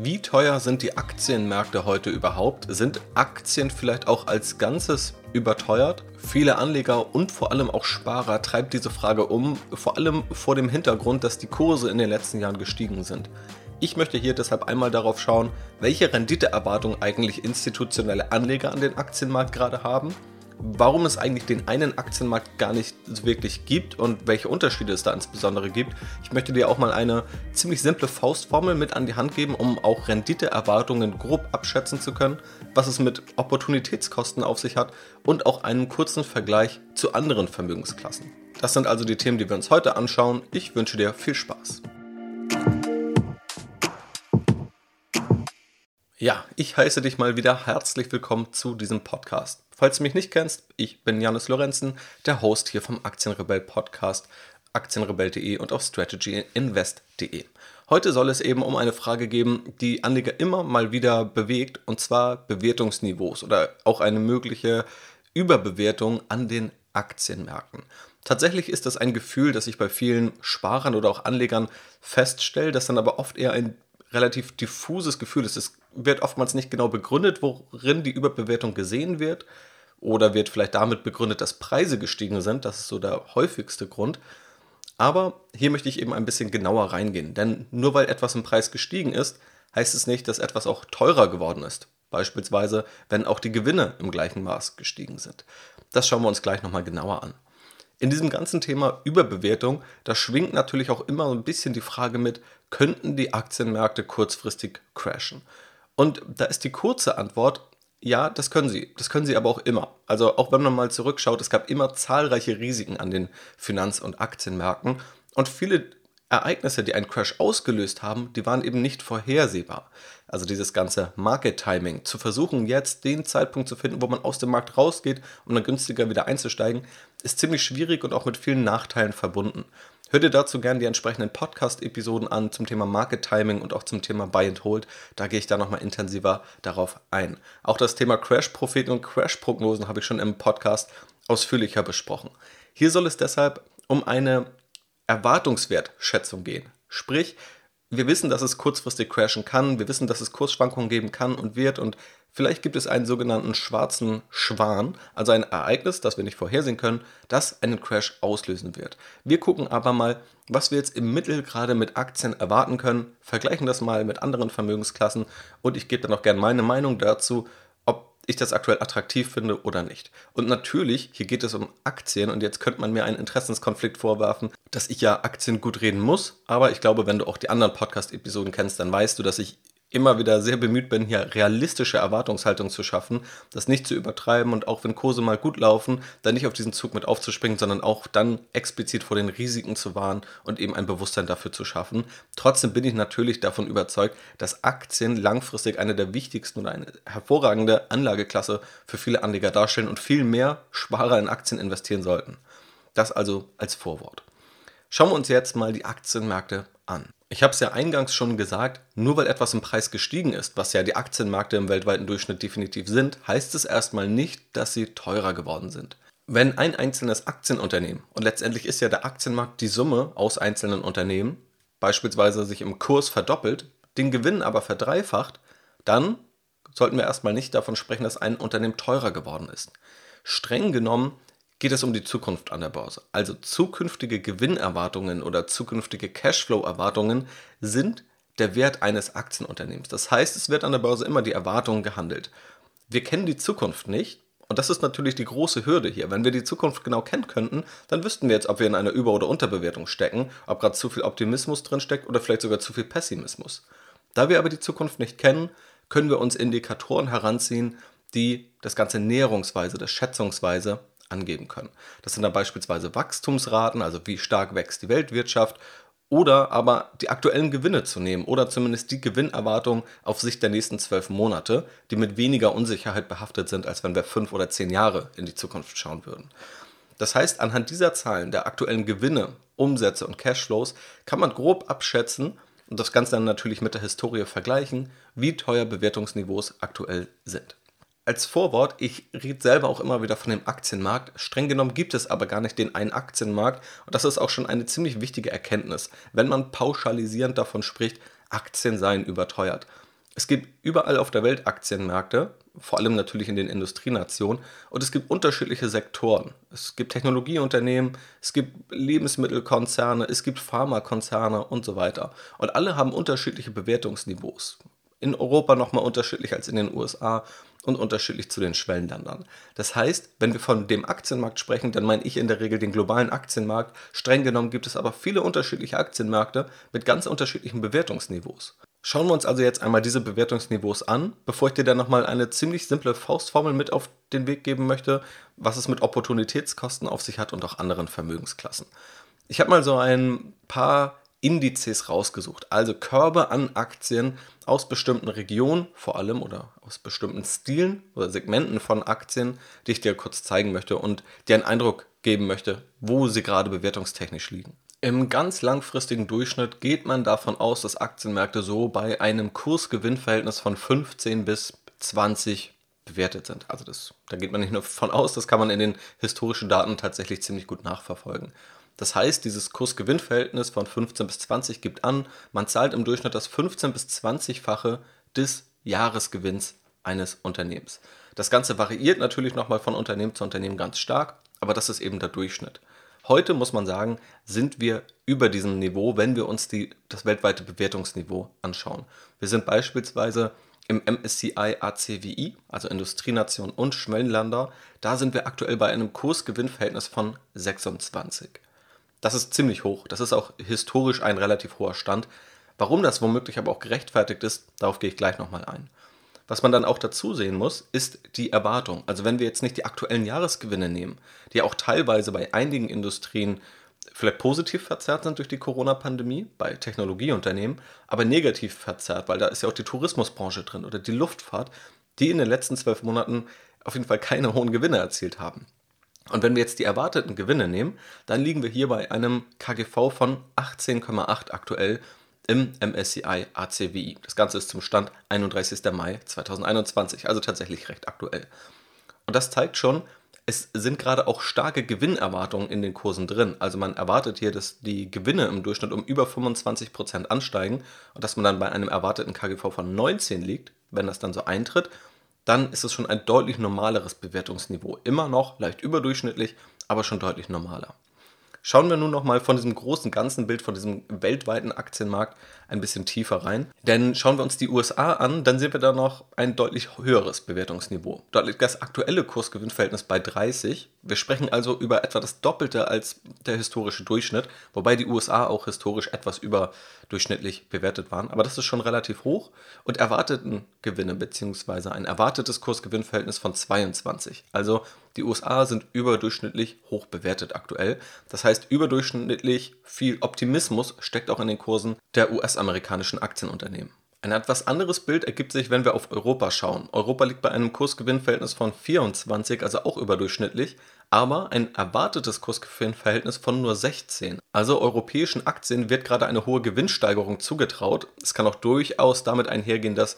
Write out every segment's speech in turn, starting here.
Wie teuer sind die Aktienmärkte heute überhaupt? Sind Aktien vielleicht auch als Ganzes überteuert? Viele Anleger und vor allem auch Sparer treibt diese Frage um, vor allem vor dem Hintergrund, dass die Kurse in den letzten Jahren gestiegen sind. Ich möchte hier deshalb einmal darauf schauen, welche Renditeerwartungen eigentlich institutionelle Anleger an den Aktienmarkt gerade haben warum es eigentlich den einen Aktienmarkt gar nicht wirklich gibt und welche Unterschiede es da insbesondere gibt. Ich möchte dir auch mal eine ziemlich simple Faustformel mit an die Hand geben, um auch Renditeerwartungen grob abschätzen zu können, was es mit Opportunitätskosten auf sich hat und auch einen kurzen Vergleich zu anderen Vermögensklassen. Das sind also die Themen, die wir uns heute anschauen. Ich wünsche dir viel Spaß. Ja, ich heiße dich mal wieder herzlich willkommen zu diesem Podcast. Falls du mich nicht kennst, ich bin Janis Lorenzen, der Host hier vom Aktienrebell Podcast, aktienrebell.de und auf strategyinvest.de. Heute soll es eben um eine Frage geben, die Anleger immer mal wieder bewegt, und zwar Bewertungsniveaus oder auch eine mögliche Überbewertung an den Aktienmärkten. Tatsächlich ist das ein Gefühl, das ich bei vielen Sparern oder auch Anlegern feststelle, das dann aber oft eher ein relativ diffuses Gefühl ist. Es wird oftmals nicht genau begründet, worin die Überbewertung gesehen wird. Oder wird vielleicht damit begründet, dass Preise gestiegen sind. Das ist so der häufigste Grund. Aber hier möchte ich eben ein bisschen genauer reingehen. Denn nur weil etwas im Preis gestiegen ist, heißt es nicht, dass etwas auch teurer geworden ist. Beispielsweise, wenn auch die Gewinne im gleichen Maß gestiegen sind. Das schauen wir uns gleich nochmal genauer an. In diesem ganzen Thema Überbewertung, da schwingt natürlich auch immer ein bisschen die Frage mit, könnten die Aktienmärkte kurzfristig crashen? Und da ist die kurze Antwort, ja, das können sie. Das können sie aber auch immer. Also auch wenn man mal zurückschaut, es gab immer zahlreiche Risiken an den Finanz- und Aktienmärkten und viele Ereignisse, die einen Crash ausgelöst haben, die waren eben nicht vorhersehbar. Also dieses ganze Market Timing, zu versuchen jetzt den Zeitpunkt zu finden, wo man aus dem Markt rausgeht, um dann günstiger wieder einzusteigen, ist ziemlich schwierig und auch mit vielen Nachteilen verbunden. Hör dir dazu gerne die entsprechenden Podcast-Episoden an zum Thema Market Timing und auch zum Thema Buy and Hold. Da gehe ich da nochmal intensiver darauf ein. Auch das Thema Crash-Propheten und Crash-Prognosen habe ich schon im Podcast ausführlicher besprochen. Hier soll es deshalb um eine Erwartungswertschätzung gehen. Sprich, wir wissen, dass es kurzfristig crashen kann, wir wissen, dass es Kursschwankungen geben kann und wird und vielleicht gibt es einen sogenannten schwarzen Schwan, also ein Ereignis, das wir nicht vorhersehen können, das einen Crash auslösen wird. Wir gucken aber mal, was wir jetzt im Mittel gerade mit Aktien erwarten können, vergleichen das mal mit anderen Vermögensklassen und ich gebe dann auch gerne meine Meinung dazu, ich das aktuell attraktiv finde oder nicht. Und natürlich, hier geht es um Aktien und jetzt könnte man mir einen Interessenskonflikt vorwerfen, dass ich ja Aktien gut reden muss, aber ich glaube, wenn du auch die anderen Podcast-Episoden kennst, dann weißt du, dass ich immer wieder sehr bemüht bin, hier realistische Erwartungshaltung zu schaffen, das nicht zu übertreiben und auch wenn Kurse mal gut laufen, dann nicht auf diesen Zug mit aufzuspringen, sondern auch dann explizit vor den Risiken zu warnen und eben ein Bewusstsein dafür zu schaffen. Trotzdem bin ich natürlich davon überzeugt, dass Aktien langfristig eine der wichtigsten und eine hervorragende Anlageklasse für viele Anleger darstellen und viel mehr Sparer in Aktien investieren sollten. Das also als Vorwort. Schauen wir uns jetzt mal die Aktienmärkte an. Ich habe es ja eingangs schon gesagt, nur weil etwas im Preis gestiegen ist, was ja die Aktienmärkte im weltweiten Durchschnitt definitiv sind, heißt es erstmal nicht, dass sie teurer geworden sind. Wenn ein einzelnes Aktienunternehmen, und letztendlich ist ja der Aktienmarkt die Summe aus einzelnen Unternehmen, beispielsweise sich im Kurs verdoppelt, den Gewinn aber verdreifacht, dann sollten wir erstmal nicht davon sprechen, dass ein Unternehmen teurer geworden ist. Streng genommen geht es um die Zukunft an der Börse. Also zukünftige Gewinnerwartungen oder zukünftige Cashflow-Erwartungen sind der Wert eines Aktienunternehmens. Das heißt, es wird an der Börse immer die Erwartungen gehandelt. Wir kennen die Zukunft nicht. Und das ist natürlich die große Hürde hier. Wenn wir die Zukunft genau kennen könnten, dann wüssten wir jetzt, ob wir in einer Über- oder Unterbewertung stecken, ob gerade zu viel Optimismus drin steckt oder vielleicht sogar zu viel Pessimismus. Da wir aber die Zukunft nicht kennen, können wir uns Indikatoren heranziehen, die das Ganze näherungsweise, das schätzungsweise angeben können. Das sind dann beispielsweise Wachstumsraten, also wie stark wächst die Weltwirtschaft, oder aber die aktuellen Gewinne zu nehmen oder zumindest die Gewinnerwartung auf Sicht der nächsten zwölf Monate, die mit weniger Unsicherheit behaftet sind, als wenn wir fünf oder zehn Jahre in die Zukunft schauen würden. Das heißt, anhand dieser Zahlen der aktuellen Gewinne, Umsätze und Cashflows kann man grob abschätzen und das Ganze dann natürlich mit der Historie vergleichen, wie teuer Bewertungsniveaus aktuell sind als Vorwort, ich rede selber auch immer wieder von dem Aktienmarkt. Streng genommen gibt es aber gar nicht den einen Aktienmarkt. Und das ist auch schon eine ziemlich wichtige Erkenntnis, wenn man pauschalisierend davon spricht, Aktien seien überteuert. Es gibt überall auf der Welt Aktienmärkte, vor allem natürlich in den Industrienationen, und es gibt unterschiedliche Sektoren. Es gibt Technologieunternehmen, es gibt Lebensmittelkonzerne, es gibt Pharmakonzerne und so weiter. Und alle haben unterschiedliche Bewertungsniveaus. In Europa nochmal unterschiedlich als in den USA und unterschiedlich zu den Schwellenländern. Das heißt, wenn wir von dem Aktienmarkt sprechen, dann meine ich in der Regel den globalen Aktienmarkt. Streng genommen gibt es aber viele unterschiedliche Aktienmärkte mit ganz unterschiedlichen Bewertungsniveaus. Schauen wir uns also jetzt einmal diese Bewertungsniveaus an, bevor ich dir dann nochmal eine ziemlich simple Faustformel mit auf den Weg geben möchte, was es mit Opportunitätskosten auf sich hat und auch anderen Vermögensklassen. Ich habe mal so ein paar Indizes rausgesucht, also Körbe an Aktien aus bestimmten Regionen vor allem oder aus bestimmten Stilen oder Segmenten von Aktien, die ich dir kurz zeigen möchte und dir einen Eindruck geben möchte, wo sie gerade bewertungstechnisch liegen. Im ganz langfristigen Durchschnitt geht man davon aus, dass Aktienmärkte so bei einem Kurs-Gewinn-Verhältnis von 15 bis 20 bewertet sind. Also das, da geht man nicht nur von aus, das kann man in den historischen Daten tatsächlich ziemlich gut nachverfolgen. Das heißt, dieses Kurs-Gewinn-Verhältnis von 15 bis 20 gibt an, man zahlt im Durchschnitt das 15 bis 20-fache des Jahresgewinns eines Unternehmens. Das Ganze variiert natürlich nochmal von Unternehmen zu Unternehmen ganz stark, aber das ist eben der Durchschnitt. Heute muss man sagen, sind wir über diesem Niveau, wenn wir uns die, das weltweite Bewertungsniveau anschauen. Wir sind beispielsweise im MSCI ACWI, also Industrienation und Schwellenländer, da sind wir aktuell bei einem Kursgewinnverhältnis von 26. Das ist ziemlich hoch, das ist auch historisch ein relativ hoher Stand. Warum das womöglich aber auch gerechtfertigt ist, darauf gehe ich gleich nochmal ein. Was man dann auch dazu sehen muss, ist die Erwartung. Also wenn wir jetzt nicht die aktuellen Jahresgewinne nehmen, die auch teilweise bei einigen Industrien vielleicht positiv verzerrt sind durch die Corona-Pandemie, bei Technologieunternehmen, aber negativ verzerrt, weil da ist ja auch die Tourismusbranche drin oder die Luftfahrt, die in den letzten zwölf Monaten auf jeden Fall keine hohen Gewinne erzielt haben. Und wenn wir jetzt die erwarteten Gewinne nehmen, dann liegen wir hier bei einem KGV von 18,8 aktuell im MSCI ACWI. Das Ganze ist zum Stand 31. Mai 2021, also tatsächlich recht aktuell. Und das zeigt schon, es sind gerade auch starke Gewinnerwartungen in den Kursen drin. Also man erwartet hier, dass die Gewinne im Durchschnitt um über 25% ansteigen und dass man dann bei einem erwarteten KGV von 19 liegt, wenn das dann so eintritt, dann ist es schon ein deutlich normaleres Bewertungsniveau. Immer noch leicht überdurchschnittlich, aber schon deutlich normaler. Schauen wir nun nochmal von diesem großen ganzen Bild, von diesem weltweiten Aktienmarkt ein bisschen tiefer rein. Denn schauen wir uns die USA an, dann sehen wir da noch ein deutlich höheres Bewertungsniveau. Dort liegt das aktuelle Kursgewinnverhältnis bei 30. Wir sprechen also über etwa das Doppelte als der historische Durchschnitt, wobei die USA auch historisch etwas überdurchschnittlich bewertet waren. Aber das ist schon relativ hoch und erwarteten Gewinne bzw. ein erwartetes Kursgewinnverhältnis von 22. Also die USA sind überdurchschnittlich hoch bewertet aktuell. Das heißt, überdurchschnittlich viel Optimismus steckt auch in den Kursen der US-amerikanischen Aktienunternehmen. Ein etwas anderes Bild ergibt sich, wenn wir auf Europa schauen. Europa liegt bei einem Kursgewinnverhältnis von 24, also auch überdurchschnittlich, aber ein erwartetes Kursgewinnverhältnis von nur 16. Also europäischen Aktien wird gerade eine hohe Gewinnsteigerung zugetraut. Es kann auch durchaus damit einhergehen, dass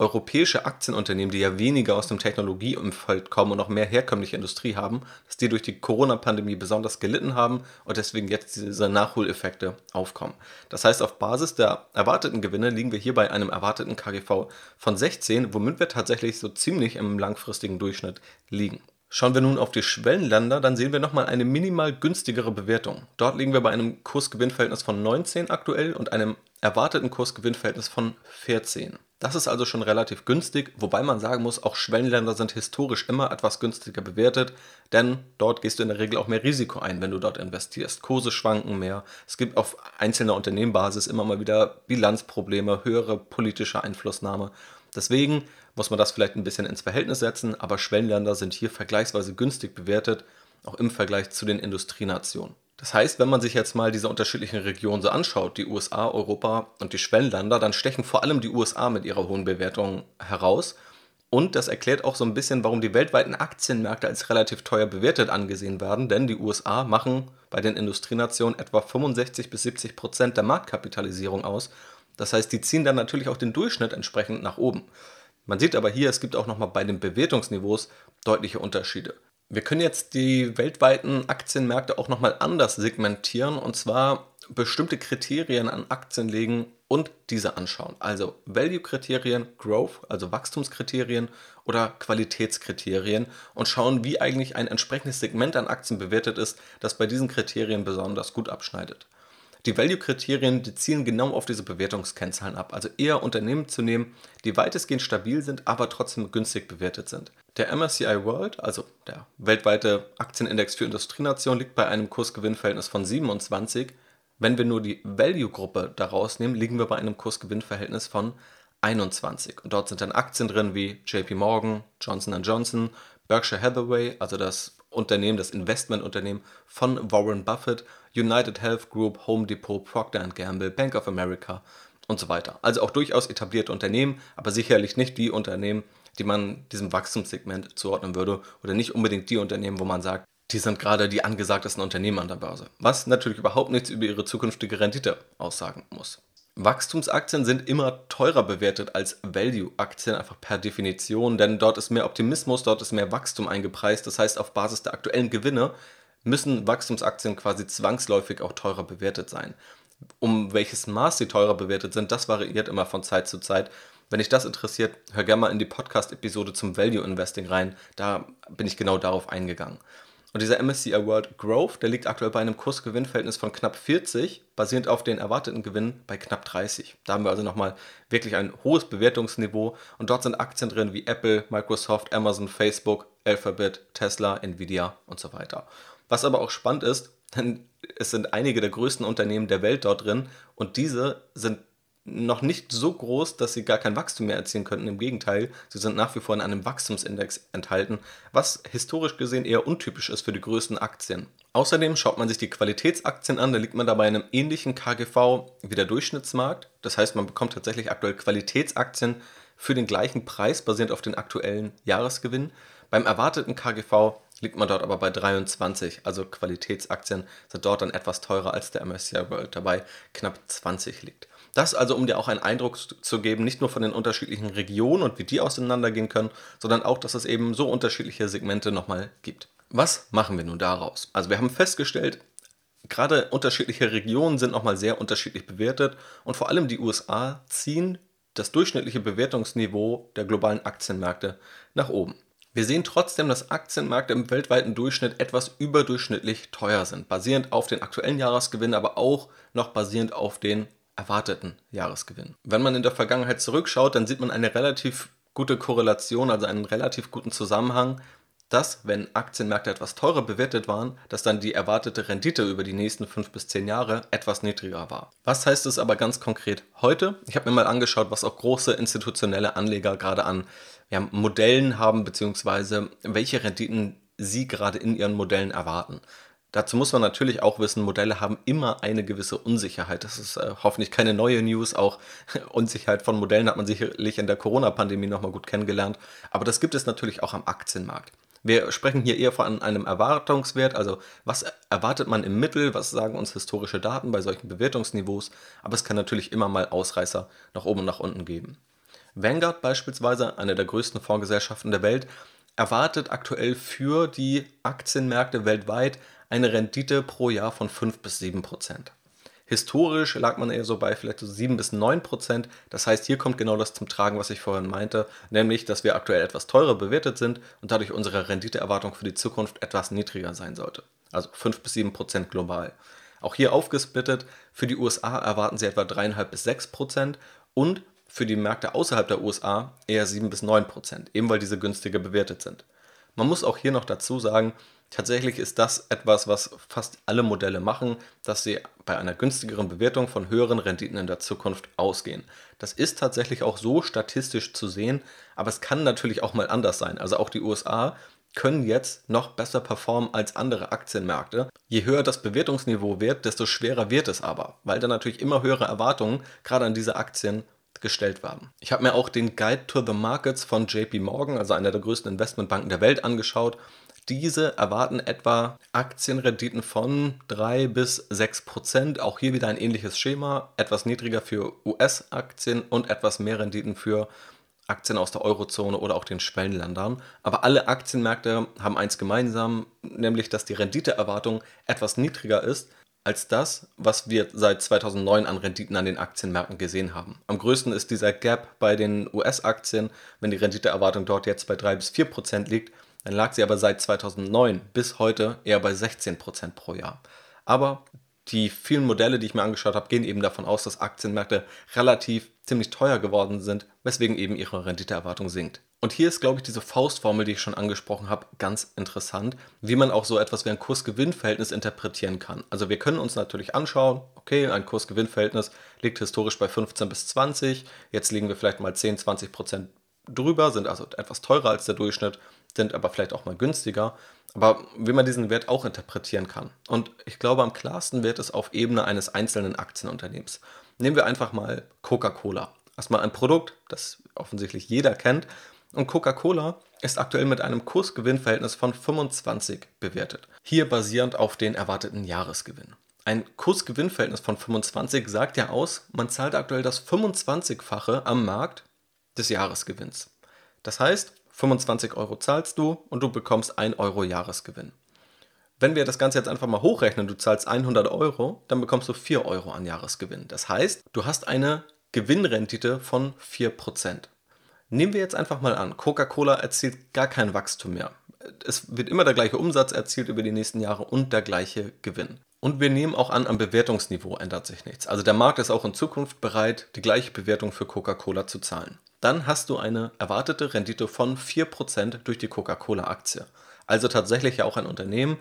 europäische Aktienunternehmen, die ja weniger aus dem Technologieumfeld kommen und noch mehr herkömmliche Industrie haben, dass die durch die Corona-Pandemie besonders gelitten haben und deswegen jetzt diese Nachholeffekte aufkommen. Das heißt, auf Basis der erwarteten Gewinne liegen wir hier bei einem erwarteten KGV von 16, womit wir tatsächlich so ziemlich im langfristigen Durchschnitt liegen. Schauen wir nun auf die Schwellenländer, dann sehen wir nochmal eine minimal günstigere Bewertung. Dort liegen wir bei einem Kursgewinnverhältnis von 19 aktuell und einem erwarteten Kursgewinnverhältnis von 14. Das ist also schon relativ günstig, wobei man sagen muss, auch Schwellenländer sind historisch immer etwas günstiger bewertet, denn dort gehst du in der Regel auch mehr Risiko ein, wenn du dort investierst. Kurse schwanken mehr, es gibt auf einzelner Unternehmenbasis immer mal wieder Bilanzprobleme, höhere politische Einflussnahme. Deswegen muss man das vielleicht ein bisschen ins Verhältnis setzen, aber Schwellenländer sind hier vergleichsweise günstig bewertet, auch im Vergleich zu den Industrienationen. Das heißt, wenn man sich jetzt mal diese unterschiedlichen Regionen so anschaut, die USA, Europa und die Schwellenländer, dann stechen vor allem die USA mit ihrer hohen Bewertung heraus. Und das erklärt auch so ein bisschen, warum die weltweiten Aktienmärkte als relativ teuer bewertet angesehen werden, denn die USA machen bei den Industrienationen etwa 65 bis 70 Prozent der Marktkapitalisierung aus. Das heißt, die ziehen dann natürlich auch den Durchschnitt entsprechend nach oben. Man sieht aber hier, es gibt auch nochmal bei den Bewertungsniveaus deutliche Unterschiede. Wir können jetzt die weltweiten Aktienmärkte auch nochmal anders segmentieren und zwar bestimmte Kriterien an Aktien legen, und diese anschauen. Also Value-Kriterien, Growth, also Wachstumskriterien oder Qualitätskriterien und schauen, wie eigentlich ein entsprechendes Segment an Aktien bewertet ist, das bei diesen Kriterien besonders gut abschneidet. Die Value-Kriterien zielen genau auf diese Bewertungskennzahlen ab, also eher Unternehmen zu nehmen, die weitestgehend stabil sind, aber trotzdem günstig bewertet sind. Der MSCI World, also der weltweite Aktienindex für Industrienationen, liegt bei einem Kursgewinnverhältnis von 27. Wenn wir nur die Value-Gruppe daraus nehmen, liegen wir bei einem Kursgewinnverhältnis von 21. Und dort sind dann Aktien drin wie JP Morgan, Johnson Johnson, Berkshire Hathaway, also das Unternehmen, das Investmentunternehmen von Warren Buffett, United Health Group, Home Depot, Procter Gamble, Bank of America und so weiter. Also auch durchaus etablierte Unternehmen, aber sicherlich nicht die Unternehmen, die man diesem Wachstumssegment zuordnen würde oder nicht unbedingt die Unternehmen, wo man sagt, die sind gerade die angesagtesten Unternehmen an der Börse. Was natürlich überhaupt nichts über ihre zukünftige Rendite aussagen muss. Wachstumsaktien sind immer teurer bewertet als Value-Aktien, einfach per Definition, denn dort ist mehr Optimismus, dort ist mehr Wachstum eingepreist. Das heißt, auf Basis der aktuellen Gewinne müssen Wachstumsaktien quasi zwangsläufig auch teurer bewertet sein. Um welches Maß sie teurer bewertet sind, das variiert immer von Zeit zu Zeit. Wenn dich das interessiert, hör gerne mal in die Podcast-Episode zum Value Investing rein. Da bin ich genau darauf eingegangen. Und dieser MSCI World Growth, der liegt aktuell bei einem Kursgewinnverhältnis von knapp 40, basierend auf den erwarteten Gewinn bei knapp 30. Da haben wir also nochmal wirklich ein hohes Bewertungsniveau und dort sind Aktien drin wie Apple, Microsoft, Amazon, Facebook, Alphabet, Tesla, Nvidia und so weiter. Was aber auch spannend ist, denn es sind einige der größten Unternehmen der Welt dort drin und diese sind noch nicht so groß, dass sie gar kein Wachstum mehr erzielen könnten. Im Gegenteil, sie sind nach wie vor in einem Wachstumsindex enthalten, was historisch gesehen eher untypisch ist für die größten Aktien. Außerdem schaut man sich die Qualitätsaktien an, da liegt man dabei in einem ähnlichen KGV wie der Durchschnittsmarkt. Das heißt, man bekommt tatsächlich aktuell Qualitätsaktien für den gleichen Preis, basierend auf den aktuellen Jahresgewinn. Beim erwarteten KGV liegt man dort aber bei 23, also Qualitätsaktien sind dort dann etwas teurer als der MSCI World dabei knapp 20 liegt. Das also, um dir auch einen Eindruck zu geben, nicht nur von den unterschiedlichen Regionen und wie die auseinandergehen können, sondern auch, dass es eben so unterschiedliche Segmente nochmal gibt. Was machen wir nun daraus? Also wir haben festgestellt, gerade unterschiedliche Regionen sind nochmal sehr unterschiedlich bewertet und vor allem die USA ziehen das durchschnittliche Bewertungsniveau der globalen Aktienmärkte nach oben. Wir sehen trotzdem, dass Aktienmärkte im weltweiten Durchschnitt etwas überdurchschnittlich teuer sind, basierend auf den aktuellen Jahresgewinn, aber auch noch basierend auf den erwarteten Jahresgewinn. Wenn man in der Vergangenheit zurückschaut, dann sieht man eine relativ gute Korrelation, also einen relativ guten Zusammenhang, dass, wenn Aktienmärkte etwas teurer bewertet waren, dass dann die erwartete Rendite über die nächsten fünf bis zehn Jahre etwas niedriger war. Was heißt es aber ganz konkret heute? Ich habe mir mal angeschaut, was auch große institutionelle Anleger gerade an ja, Modellen haben, beziehungsweise welche Renditen sie gerade in ihren Modellen erwarten. Dazu muss man natürlich auch wissen, Modelle haben immer eine gewisse Unsicherheit. Das ist äh, hoffentlich keine neue News. Auch Unsicherheit von Modellen hat man sicherlich in der Corona-Pandemie nochmal gut kennengelernt. Aber das gibt es natürlich auch am Aktienmarkt. Wir sprechen hier eher von einem Erwartungswert, also was erwartet man im Mittel, was sagen uns historische Daten bei solchen Bewertungsniveaus, aber es kann natürlich immer mal Ausreißer nach oben und nach unten geben. Vanguard beispielsweise, eine der größten Fondsgesellschaften der Welt, erwartet aktuell für die Aktienmärkte weltweit eine Rendite pro Jahr von 5 bis 7 Prozent. Historisch lag man eher so bei vielleicht so 7 bis 9 Prozent. Das heißt, hier kommt genau das zum Tragen, was ich vorhin meinte, nämlich, dass wir aktuell etwas teurer bewertet sind und dadurch unsere Renditeerwartung für die Zukunft etwas niedriger sein sollte. Also 5 bis 7 Prozent global. Auch hier aufgesplittet, für die USA erwarten sie etwa 3,5 bis 6 Prozent und für die Märkte außerhalb der USA eher 7 bis 9 Prozent, eben weil diese günstiger bewertet sind. Man muss auch hier noch dazu sagen, Tatsächlich ist das etwas, was fast alle Modelle machen, dass sie bei einer günstigeren Bewertung von höheren Renditen in der Zukunft ausgehen. Das ist tatsächlich auch so statistisch zu sehen, aber es kann natürlich auch mal anders sein. Also auch die USA können jetzt noch besser performen als andere Aktienmärkte. Je höher das Bewertungsniveau wird, desto schwerer wird es aber, weil da natürlich immer höhere Erwartungen gerade an diese Aktien gestellt werden. Ich habe mir auch den Guide to the Markets von JP Morgan, also einer der größten Investmentbanken der Welt, angeschaut diese erwarten etwa Aktienrenditen von 3 bis 6 Prozent. Auch hier wieder ein ähnliches Schema, etwas niedriger für US-Aktien und etwas mehr Renditen für Aktien aus der Eurozone oder auch den Schwellenländern. Aber alle Aktienmärkte haben eins gemeinsam, nämlich dass die Renditeerwartung etwas niedriger ist als das, was wir seit 2009 an Renditen an den Aktienmärkten gesehen haben. Am größten ist dieser Gap bei den US-Aktien. Wenn die Renditeerwartung dort jetzt bei 3 bis 4 Prozent liegt, dann lag sie aber seit 2009 bis heute eher bei 16 Prozent pro Jahr. Aber die vielen Modelle, die ich mir angeschaut habe, gehen eben davon aus, dass Aktienmärkte relativ ziemlich teuer geworden sind, weswegen eben ihre Renditeerwartung sinkt. Und hier ist, glaube ich, diese Faustformel, die ich schon angesprochen habe, ganz interessant, wie man auch so etwas wie ein Kurs-Gewinn-Verhältnis interpretieren kann. Also wir können uns natürlich anschauen, okay, ein Kurs-Gewinn-Verhältnis liegt historisch bei 15 bis 20, jetzt liegen wir vielleicht mal 10, 20 Prozent drüber, sind also etwas teurer als der Durchschnitt, sind aber vielleicht auch mal günstiger. Aber wie man diesen Wert auch interpretieren kann. Und ich glaube, am klarsten wird es auf Ebene eines einzelnen Aktienunternehmens. Nehmen wir einfach mal Coca-Cola. Erstmal ein Produkt, das offensichtlich jeder kennt. Und Coca-Cola ist aktuell mit einem Kursgewinnverhältnis von 25 bewertet. Hier basierend auf den erwarteten Jahresgewinn. Ein Kursgewinnverhältnis von 25 sagt ja aus, man zahlt aktuell das 25-fache am Markt des Jahresgewinns. Das heißt, 25 Euro zahlst du und du bekommst 1 Euro Jahresgewinn. Wenn wir das Ganze jetzt einfach mal hochrechnen, du zahlst 100 Euro, dann bekommst du 4 Euro an Jahresgewinn. Das heißt, du hast eine Gewinnrendite von 4%. Nehmen wir jetzt einfach mal an, Coca-Cola erzielt gar kein Wachstum mehr. Es wird immer der gleiche Umsatz erzielt über die nächsten Jahre und der gleiche Gewinn. Und wir nehmen auch an, am Bewertungsniveau ändert sich nichts. Also der Markt ist auch in Zukunft bereit, die gleiche Bewertung für Coca-Cola zu zahlen. Dann hast du eine erwartete Rendite von 4% durch die Coca-Cola-Aktie. Also tatsächlich ja auch ein Unternehmen,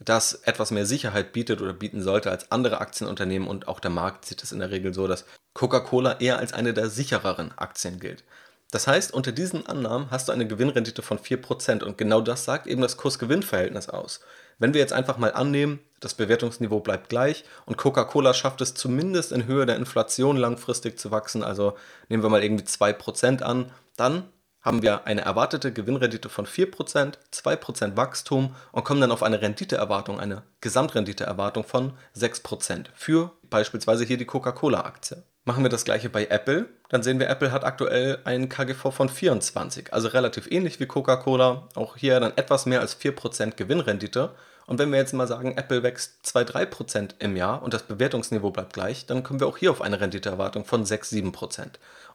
das etwas mehr Sicherheit bietet oder bieten sollte als andere Aktienunternehmen und auch der Markt sieht es in der Regel so, dass Coca-Cola eher als eine der sichereren Aktien gilt. Das heißt, unter diesen Annahmen hast du eine Gewinnrendite von 4% und genau das sagt eben das Kurs-Gewinn-Verhältnis aus. Wenn wir jetzt einfach mal annehmen, das Bewertungsniveau bleibt gleich und Coca-Cola schafft es zumindest in Höhe der Inflation langfristig zu wachsen, also nehmen wir mal irgendwie 2% an, dann haben wir eine erwartete Gewinnrendite von 4%, 2% Wachstum und kommen dann auf eine Renditeerwartung, eine Gesamtrenditeerwartung von 6% für beispielsweise hier die Coca-Cola-Aktie. Machen wir das gleiche bei Apple, dann sehen wir, Apple hat aktuell einen KGV von 24, also relativ ähnlich wie Coca-Cola, auch hier dann etwas mehr als 4% Gewinnrendite. Und wenn wir jetzt mal sagen, Apple wächst 2-3% im Jahr und das Bewertungsniveau bleibt gleich, dann kommen wir auch hier auf eine Renditeerwartung von 6-7%.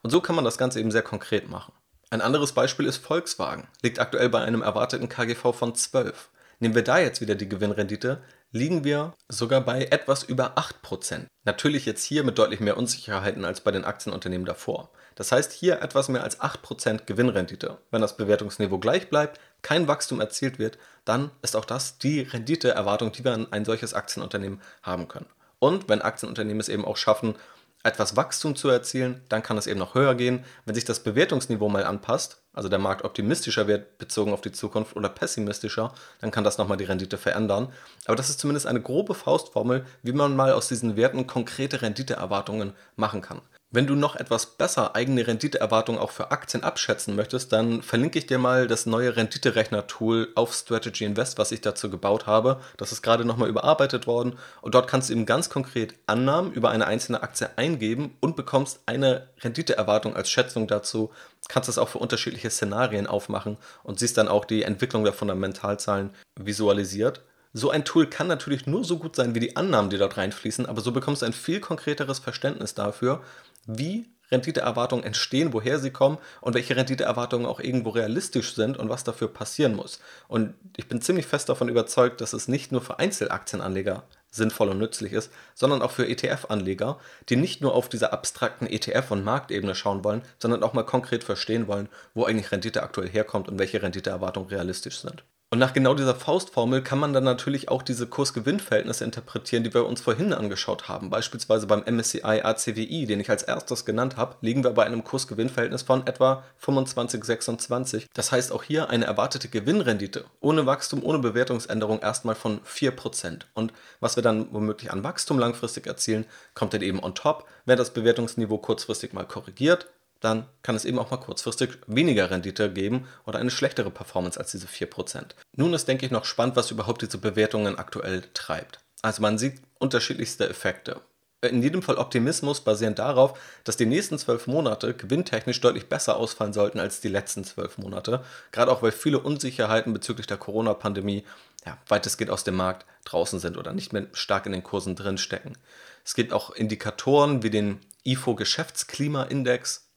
Und so kann man das Ganze eben sehr konkret machen. Ein anderes Beispiel ist Volkswagen, liegt aktuell bei einem erwarteten KGV von 12. Nehmen wir da jetzt wieder die Gewinnrendite, liegen wir sogar bei etwas über 8%. Natürlich jetzt hier mit deutlich mehr Unsicherheiten als bei den Aktienunternehmen davor. Das heißt hier etwas mehr als 8% Gewinnrendite. Wenn das Bewertungsniveau gleich bleibt, kein Wachstum erzielt wird, dann ist auch das die Renditeerwartung, die wir an ein solches Aktienunternehmen haben können. Und wenn Aktienunternehmen es eben auch schaffen, etwas Wachstum zu erzielen, dann kann es eben noch höher gehen. Wenn sich das Bewertungsniveau mal anpasst, also der Markt optimistischer wird bezogen auf die Zukunft oder pessimistischer, dann kann das nochmal die Rendite verändern. Aber das ist zumindest eine grobe Faustformel, wie man mal aus diesen Werten konkrete Renditeerwartungen machen kann. Wenn du noch etwas besser eigene Renditeerwartungen auch für Aktien abschätzen möchtest, dann verlinke ich dir mal das neue Renditerechner-Tool auf Strategy Invest, was ich dazu gebaut habe. Das ist gerade nochmal überarbeitet worden und dort kannst du eben ganz konkret Annahmen über eine einzelne Aktie eingeben und bekommst eine Renditeerwartung als Schätzung dazu. Kannst es auch für unterschiedliche Szenarien aufmachen und siehst dann auch die Entwicklung der Fundamentalzahlen visualisiert. So ein Tool kann natürlich nur so gut sein wie die Annahmen, die dort reinfließen, aber so bekommst du ein viel konkreteres Verständnis dafür, wie Renditeerwartungen entstehen, woher sie kommen und welche Renditeerwartungen auch irgendwo realistisch sind und was dafür passieren muss. Und ich bin ziemlich fest davon überzeugt, dass es nicht nur für Einzelaktienanleger sinnvoll und nützlich ist, sondern auch für ETF-Anleger, die nicht nur auf dieser abstrakten ETF- und Marktebene schauen wollen, sondern auch mal konkret verstehen wollen, wo eigentlich Rendite aktuell herkommt und welche Renditeerwartungen realistisch sind. Und nach genau dieser Faustformel kann man dann natürlich auch diese Kurs-Gewinn-Verhältnisse interpretieren, die wir uns vorhin angeschaut haben. Beispielsweise beim MSCI ACWI, den ich als erstes genannt habe, liegen wir bei einem Kurs-Gewinn-Verhältnis von etwa 25, 26. Das heißt auch hier eine erwartete Gewinnrendite ohne Wachstum, ohne Bewertungsänderung erstmal von 4%. Und was wir dann womöglich an Wachstum langfristig erzielen, kommt dann eben on top, wenn das Bewertungsniveau kurzfristig mal korrigiert dann kann es eben auch mal kurzfristig weniger Rendite geben oder eine schlechtere Performance als diese 4%. Nun ist, denke ich, noch spannend, was überhaupt diese Bewertungen aktuell treibt. Also man sieht unterschiedlichste Effekte. In jedem Fall Optimismus basierend darauf, dass die nächsten zwölf Monate gewinntechnisch deutlich besser ausfallen sollten als die letzten zwölf Monate. Gerade auch, weil viele Unsicherheiten bezüglich der Corona-Pandemie ja, weitestgehend aus dem Markt draußen sind oder nicht mehr stark in den Kursen drinstecken. Es gibt auch Indikatoren wie den IFO Geschäftsklimaindex, ähm,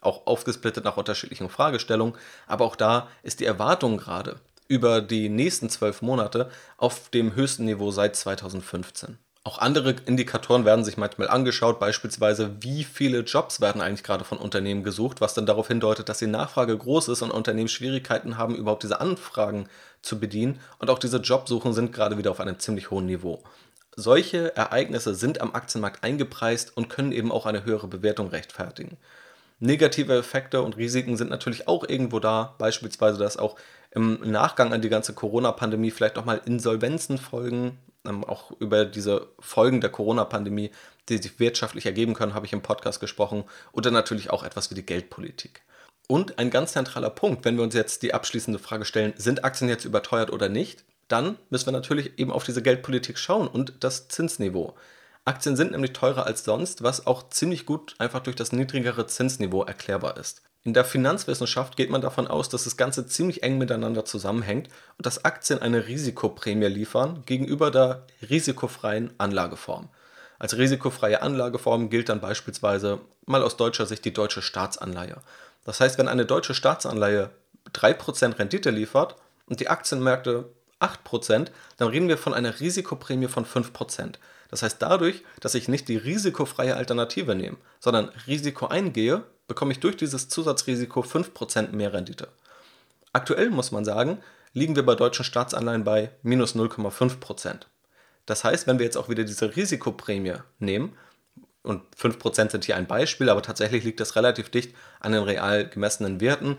auch aufgesplittet nach unterschiedlichen Fragestellungen, aber auch da ist die Erwartung gerade über die nächsten zwölf Monate auf dem höchsten Niveau seit 2015. Auch andere Indikatoren werden sich manchmal angeschaut, beispielsweise wie viele Jobs werden eigentlich gerade von Unternehmen gesucht, was dann darauf hindeutet, dass die Nachfrage groß ist und Unternehmen Schwierigkeiten haben, überhaupt diese Anfragen zu bedienen. Und auch diese Jobsuchen sind gerade wieder auf einem ziemlich hohen Niveau. Solche Ereignisse sind am Aktienmarkt eingepreist und können eben auch eine höhere Bewertung rechtfertigen. Negative Effekte und Risiken sind natürlich auch irgendwo da, beispielsweise, dass auch im Nachgang an die ganze Corona-Pandemie vielleicht nochmal Insolvenzen folgen, ähm, auch über diese Folgen der Corona-Pandemie, die sich wirtschaftlich ergeben können, habe ich im Podcast gesprochen. Dann natürlich auch etwas wie die Geldpolitik. Und ein ganz zentraler Punkt, wenn wir uns jetzt die abschließende Frage stellen, sind Aktien jetzt überteuert oder nicht, dann müssen wir natürlich eben auf diese Geldpolitik schauen und das Zinsniveau. Aktien sind nämlich teurer als sonst, was auch ziemlich gut einfach durch das niedrigere Zinsniveau erklärbar ist. In der Finanzwissenschaft geht man davon aus, dass das Ganze ziemlich eng miteinander zusammenhängt und dass Aktien eine Risikoprämie liefern gegenüber der risikofreien Anlageform. Als risikofreie Anlageform gilt dann beispielsweise mal aus deutscher Sicht die deutsche Staatsanleihe. Das heißt, wenn eine deutsche Staatsanleihe 3% Rendite liefert und die Aktienmärkte 8%, dann reden wir von einer Risikoprämie von 5%. Das heißt, dadurch, dass ich nicht die risikofreie Alternative nehme, sondern Risiko eingehe, bekomme ich durch dieses Zusatzrisiko 5% mehr Rendite. Aktuell muss man sagen, liegen wir bei deutschen Staatsanleihen bei minus 0,5%. Das heißt, wenn wir jetzt auch wieder diese Risikoprämie nehmen, und 5% sind hier ein Beispiel, aber tatsächlich liegt das relativ dicht an den real gemessenen Werten,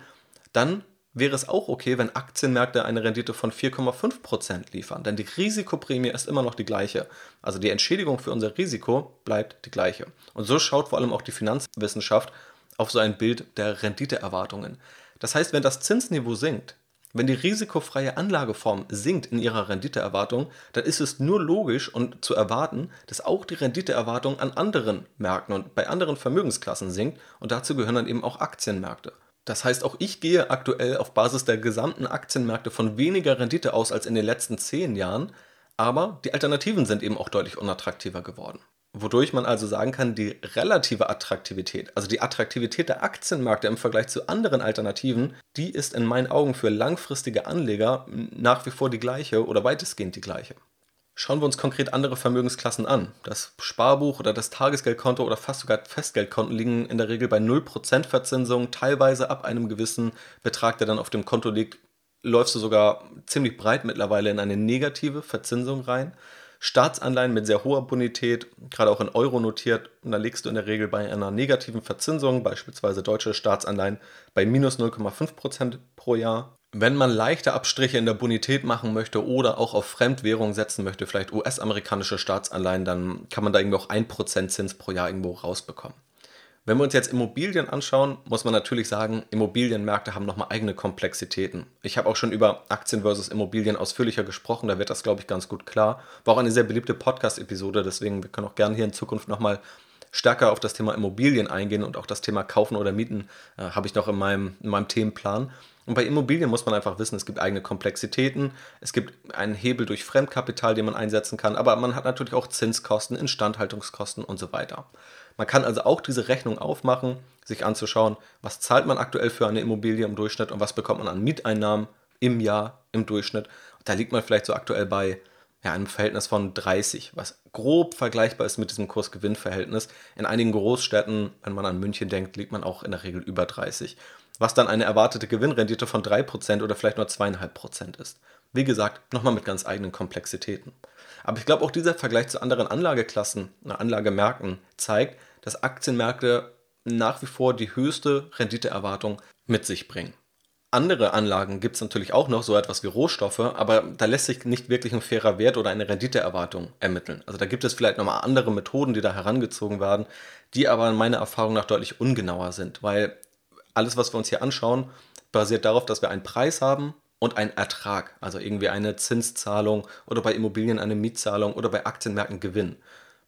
dann wäre es auch okay, wenn Aktienmärkte eine Rendite von 4,5% liefern. Denn die Risikoprämie ist immer noch die gleiche. Also die Entschädigung für unser Risiko bleibt die gleiche. Und so schaut vor allem auch die Finanzwissenschaft auf so ein Bild der Renditeerwartungen. Das heißt, wenn das Zinsniveau sinkt, wenn die risikofreie Anlageform sinkt in ihrer Renditeerwartung, dann ist es nur logisch und zu erwarten, dass auch die Renditeerwartung an anderen Märkten und bei anderen Vermögensklassen sinkt und dazu gehören dann eben auch Aktienmärkte. Das heißt, auch ich gehe aktuell auf Basis der gesamten Aktienmärkte von weniger Rendite aus als in den letzten zehn Jahren, aber die Alternativen sind eben auch deutlich unattraktiver geworden. Wodurch man also sagen kann, die relative Attraktivität, also die Attraktivität der Aktienmärkte im Vergleich zu anderen Alternativen, die ist in meinen Augen für langfristige Anleger nach wie vor die gleiche oder weitestgehend die gleiche. Schauen wir uns konkret andere Vermögensklassen an. Das Sparbuch oder das Tagesgeldkonto oder fast sogar Festgeldkonten liegen in der Regel bei 0% Verzinsung, teilweise ab einem gewissen Betrag, der dann auf dem Konto liegt, läufst du sogar ziemlich breit mittlerweile in eine negative Verzinsung rein. Staatsanleihen mit sehr hoher Bonität, gerade auch in Euro notiert, und da legst du in der Regel bei einer negativen Verzinsung, beispielsweise deutsche Staatsanleihen, bei minus 0,5% pro Jahr. Wenn man leichte Abstriche in der Bonität machen möchte oder auch auf Fremdwährung setzen möchte, vielleicht US-amerikanische Staatsanleihen, dann kann man da irgendwie auch 1% Zins pro Jahr irgendwo rausbekommen. Wenn wir uns jetzt Immobilien anschauen, muss man natürlich sagen, Immobilienmärkte haben nochmal eigene Komplexitäten. Ich habe auch schon über Aktien versus Immobilien ausführlicher gesprochen, da wird das, glaube ich, ganz gut klar. War auch eine sehr beliebte Podcast-Episode, deswegen wir können auch gerne hier in Zukunft nochmal stärker auf das Thema Immobilien eingehen und auch das Thema Kaufen oder Mieten äh, habe ich noch in meinem, in meinem Themenplan. Und bei Immobilien muss man einfach wissen, es gibt eigene Komplexitäten, es gibt einen Hebel durch Fremdkapital, den man einsetzen kann, aber man hat natürlich auch Zinskosten, Instandhaltungskosten und so weiter. Man kann also auch diese Rechnung aufmachen, sich anzuschauen, was zahlt man aktuell für eine Immobilie im Durchschnitt und was bekommt man an Mieteinnahmen im Jahr im Durchschnitt. da liegt man vielleicht so aktuell bei ja, einem Verhältnis von 30, was grob vergleichbar ist mit diesem Kurs-Gewinn-Verhältnis. In einigen Großstädten, wenn man an München denkt, liegt man auch in der Regel über 30, was dann eine erwartete Gewinnrendite von 3% oder vielleicht nur 2,5% ist. Wie gesagt, nochmal mit ganz eigenen Komplexitäten. Aber ich glaube, auch dieser Vergleich zu anderen Anlageklassen, Anlagemärkten zeigt, dass Aktienmärkte nach wie vor die höchste Renditeerwartung mit sich bringen. Andere Anlagen gibt es natürlich auch noch, so etwas wie Rohstoffe, aber da lässt sich nicht wirklich ein fairer Wert oder eine Renditeerwartung ermitteln. Also da gibt es vielleicht nochmal andere Methoden, die da herangezogen werden, die aber in meiner Erfahrung nach deutlich ungenauer sind, weil alles, was wir uns hier anschauen, basiert darauf, dass wir einen Preis haben und einen Ertrag, also irgendwie eine Zinszahlung oder bei Immobilien eine Mietzahlung oder bei Aktienmärkten Gewinn.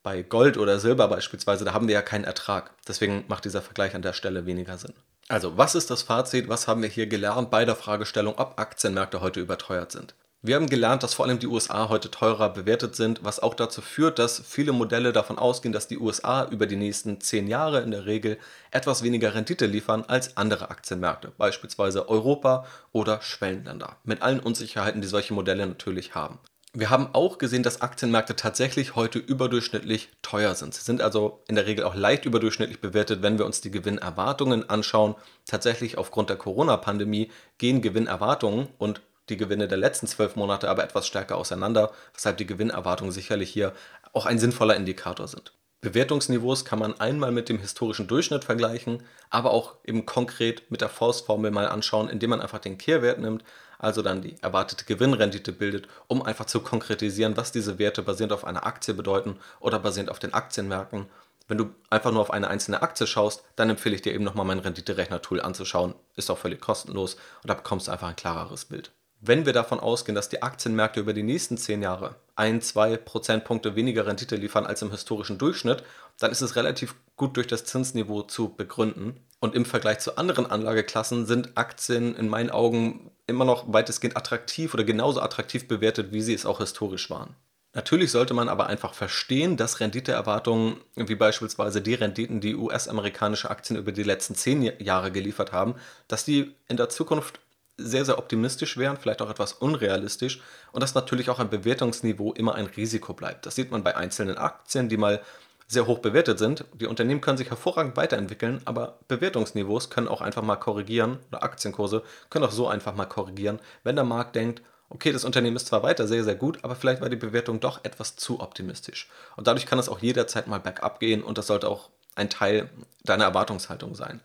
Bei Gold oder Silber beispielsweise, da haben wir ja keinen Ertrag. Deswegen macht dieser Vergleich an der Stelle weniger Sinn. Also, was ist das Fazit? Was haben wir hier gelernt bei der Fragestellung, ob Aktienmärkte heute überteuert sind? Wir haben gelernt, dass vor allem die USA heute teurer bewertet sind, was auch dazu führt, dass viele Modelle davon ausgehen, dass die USA über die nächsten zehn Jahre in der Regel etwas weniger Rendite liefern als andere Aktienmärkte, beispielsweise Europa oder Schwellenländer, mit allen Unsicherheiten, die solche Modelle natürlich haben. Wir haben auch gesehen, dass Aktienmärkte tatsächlich heute überdurchschnittlich teuer sind. Sie sind also in der Regel auch leicht überdurchschnittlich bewertet, wenn wir uns die Gewinnerwartungen anschauen. Tatsächlich aufgrund der Corona-Pandemie gehen Gewinnerwartungen und die Gewinne der letzten zwölf Monate aber etwas stärker auseinander, weshalb die Gewinnerwartungen sicherlich hier auch ein sinnvoller Indikator sind. Bewertungsniveaus kann man einmal mit dem historischen Durchschnitt vergleichen, aber auch eben konkret mit der Faustformel mal anschauen, indem man einfach den Kehrwert nimmt, also dann die erwartete Gewinnrendite bildet, um einfach zu konkretisieren, was diese Werte basierend auf einer Aktie bedeuten oder basierend auf den Aktienmärkten. Wenn du einfach nur auf eine einzelne Aktie schaust, dann empfehle ich dir eben nochmal mein Rendite-Rechner-Tool anzuschauen. Ist auch völlig kostenlos und da bekommst du einfach ein klareres Bild. Wenn wir davon ausgehen, dass die Aktienmärkte über die nächsten zehn Jahre ein, zwei Prozentpunkte weniger Rendite liefern als im historischen Durchschnitt, dann ist es relativ gut durch das Zinsniveau zu begründen. Und im Vergleich zu anderen Anlageklassen sind Aktien in meinen Augen immer noch weitestgehend attraktiv oder genauso attraktiv bewertet, wie sie es auch historisch waren. Natürlich sollte man aber einfach verstehen, dass Renditeerwartungen, wie beispielsweise die Renditen, die US-amerikanische Aktien über die letzten zehn Jahre geliefert haben, dass die in der Zukunft sehr, sehr optimistisch wären, vielleicht auch etwas unrealistisch und dass natürlich auch ein Bewertungsniveau immer ein Risiko bleibt. Das sieht man bei einzelnen Aktien, die mal sehr hoch bewertet sind. Die Unternehmen können sich hervorragend weiterentwickeln, aber Bewertungsniveaus können auch einfach mal korrigieren oder Aktienkurse können auch so einfach mal korrigieren, wenn der Markt denkt, okay, das Unternehmen ist zwar weiter sehr, sehr gut, aber vielleicht war die Bewertung doch etwas zu optimistisch. Und dadurch kann es auch jederzeit mal bergab gehen und das sollte auch ein Teil deiner Erwartungshaltung sein.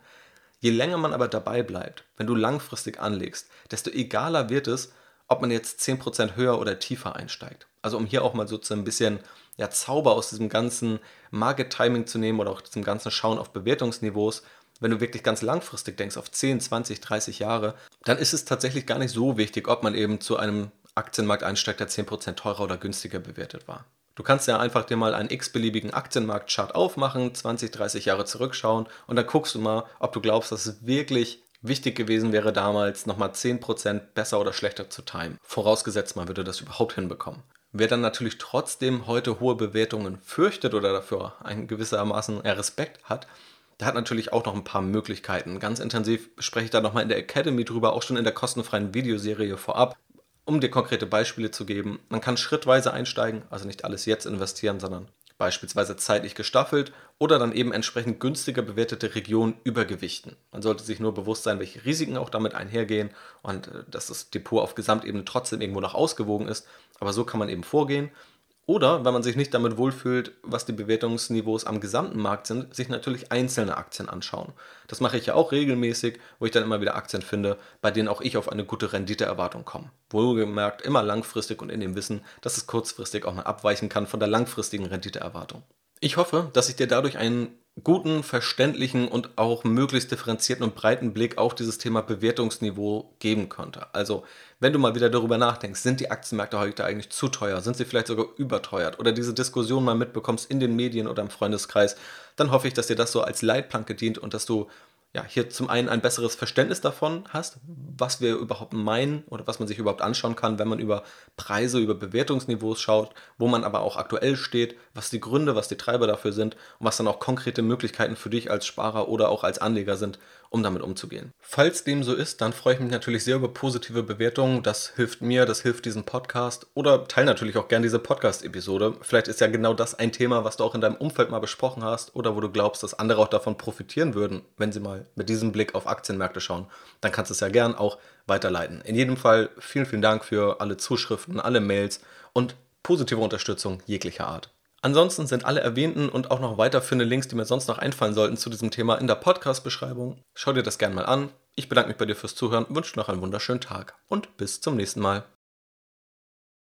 Je länger man aber dabei bleibt, wenn du langfristig anlegst, desto egaler wird es, ob man jetzt 10% höher oder tiefer einsteigt. Also um hier auch mal so ein bisschen ja, Zauber aus diesem ganzen Market-Timing zu nehmen oder auch diesem ganzen Schauen auf Bewertungsniveaus, wenn du wirklich ganz langfristig denkst, auf 10, 20, 30 Jahre, dann ist es tatsächlich gar nicht so wichtig, ob man eben zu einem Aktienmarkt einsteigt, der 10% teurer oder günstiger bewertet war. Du kannst ja einfach dir mal einen x-beliebigen Aktienmarktchart aufmachen, 20, 30 Jahre zurückschauen und dann guckst du mal, ob du glaubst, dass es wirklich wichtig gewesen wäre, damals nochmal 10% besser oder schlechter zu timen. Vorausgesetzt, man würde das überhaupt hinbekommen. Wer dann natürlich trotzdem heute hohe Bewertungen fürchtet oder dafür ein gewissermaßen Respekt hat, der hat natürlich auch noch ein paar Möglichkeiten. Ganz intensiv spreche ich da nochmal in der Academy drüber, auch schon in der kostenfreien Videoserie vorab. Um dir konkrete Beispiele zu geben, man kann schrittweise einsteigen, also nicht alles jetzt investieren, sondern beispielsweise zeitlich gestaffelt oder dann eben entsprechend günstiger bewertete Regionen übergewichten. Man sollte sich nur bewusst sein, welche Risiken auch damit einhergehen und äh, dass das Depot auf Gesamtebene trotzdem irgendwo noch ausgewogen ist. Aber so kann man eben vorgehen oder, wenn man sich nicht damit wohlfühlt, was die Bewertungsniveaus am gesamten Markt sind, sich natürlich einzelne Aktien anschauen. Das mache ich ja auch regelmäßig, wo ich dann immer wieder Aktien finde, bei denen auch ich auf eine gute Renditeerwartung komme. Wohlgemerkt immer langfristig und in dem Wissen, dass es kurzfristig auch mal abweichen kann von der langfristigen Renditeerwartung. Ich hoffe, dass ich dir dadurch einen guten, verständlichen und auch möglichst differenzierten und breiten Blick auf dieses Thema Bewertungsniveau geben konnte. Also, wenn du mal wieder darüber nachdenkst, sind die Aktienmärkte heute eigentlich zu teuer, sind sie vielleicht sogar überteuert oder diese Diskussion mal mitbekommst in den Medien oder im Freundeskreis, dann hoffe ich, dass dir das so als Leitplanke dient und dass du ja, hier zum einen ein besseres Verständnis davon hast, was wir überhaupt meinen oder was man sich überhaupt anschauen kann, wenn man über Preise, über Bewertungsniveaus schaut, wo man aber auch aktuell steht, was die Gründe, was die Treiber dafür sind und was dann auch konkrete Möglichkeiten für dich als Sparer oder auch als Anleger sind, um damit umzugehen. Falls dem so ist, dann freue ich mich natürlich sehr über positive Bewertungen. Das hilft mir, das hilft diesem Podcast oder teile natürlich auch gerne diese Podcast-Episode. Vielleicht ist ja genau das ein Thema, was du auch in deinem Umfeld mal besprochen hast oder wo du glaubst, dass andere auch davon profitieren würden, wenn sie mal mit diesem Blick auf Aktienmärkte schauen. Dann kannst du es ja gern auch weiterleiten. In jedem Fall vielen, vielen Dank für alle Zuschriften, alle Mails und positive Unterstützung jeglicher Art. Ansonsten sind alle erwähnten und auch noch weiterführende Links, die mir sonst noch einfallen sollten zu diesem Thema in der Podcast-Beschreibung. Schau dir das gerne mal an. Ich bedanke mich bei dir fürs Zuhören, wünsche noch einen wunderschönen Tag und bis zum nächsten Mal.